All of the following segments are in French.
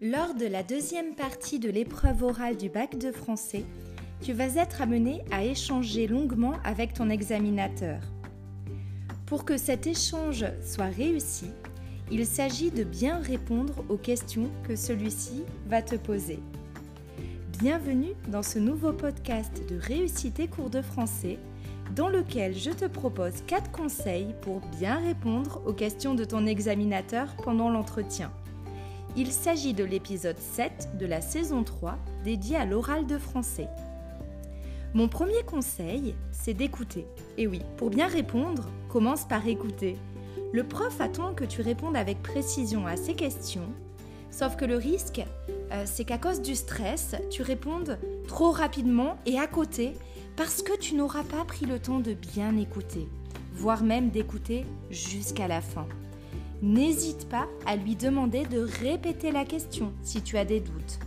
de la deuxième partie de l'épreuve orale du bac de français, tu vas être amené à échanger longuement avec ton examinateur. Pour que cet échange soit réussi, il s'agit de bien répondre aux questions que celui-ci va te poser. Bienvenue dans ce nouveau podcast de Réussite et cours de français dans lequel je te propose 4 conseils pour bien répondre aux questions de ton examinateur pendant l'entretien. Il s'agit de l'épisode 7 de la saison 3 dédié à l'oral de français. Mon premier conseil, c'est d'écouter. Et oui, pour bien répondre, commence par écouter. Le prof attend que tu répondes avec précision à ses questions, sauf que le risque, euh, c'est qu'à cause du stress, tu répondes trop rapidement et à côté, parce que tu n'auras pas pris le temps de bien écouter, voire même d'écouter jusqu'à la fin n'hésite pas à lui demander de répéter la question si tu as des doutes.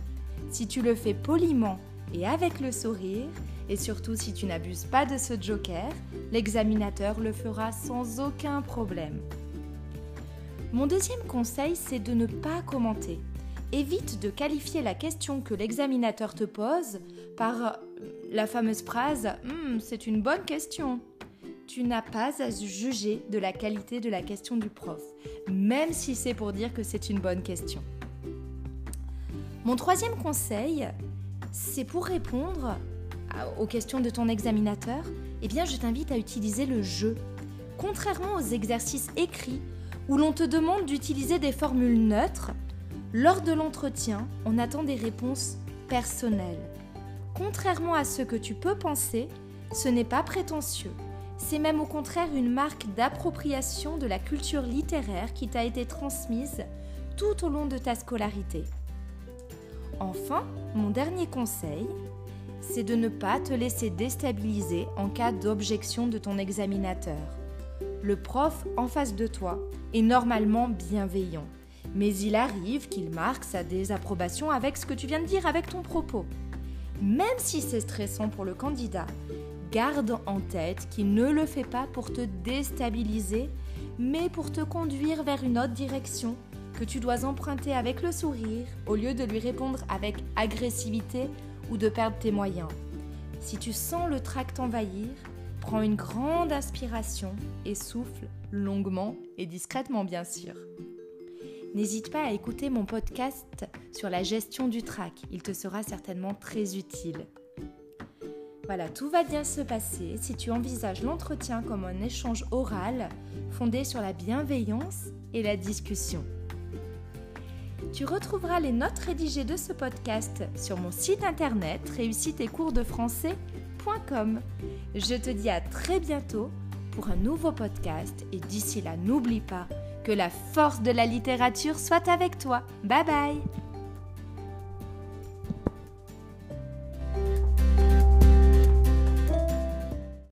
Si tu le fais poliment et avec le sourire, et surtout si tu n'abuses pas de ce joker, l'examinateur le fera sans aucun problème. Mon deuxième conseil, c'est de ne pas commenter. Évite de qualifier la question que l'examinateur te pose par la fameuse phrase hmm, C'est une bonne question tu n'as pas à juger de la qualité de la question du prof, même si c'est pour dire que c'est une bonne question. Mon troisième conseil, c'est pour répondre aux questions de ton examinateur, eh bien je t'invite à utiliser le jeu. Contrairement aux exercices écrits où l'on te demande d'utiliser des formules neutres, lors de l'entretien, on attend des réponses personnelles. Contrairement à ce que tu peux penser, ce n'est pas prétentieux. C'est même au contraire une marque d'appropriation de la culture littéraire qui t'a été transmise tout au long de ta scolarité. Enfin, mon dernier conseil, c'est de ne pas te laisser déstabiliser en cas d'objection de ton examinateur. Le prof en face de toi est normalement bienveillant, mais il arrive qu'il marque sa désapprobation avec ce que tu viens de dire, avec ton propos. Même si c'est stressant pour le candidat, garde en tête qu'il ne le fait pas pour te déstabiliser, mais pour te conduire vers une autre direction que tu dois emprunter avec le sourire au lieu de lui répondre avec agressivité ou de perdre tes moyens. Si tu sens le tract envahir, prends une grande aspiration et souffle longuement et discrètement bien sûr. N'hésite pas à écouter mon podcast sur la gestion du trac, il te sera certainement très utile. Voilà, tout va bien se passer si tu envisages l'entretien comme un échange oral fondé sur la bienveillance et la discussion. Tu retrouveras les notes rédigées de ce podcast sur mon site internet réussiteetcoursdefrançais.com. Je te dis à très bientôt pour un nouveau podcast et d'ici là, n'oublie pas que la force de la littérature soit avec toi. Bye bye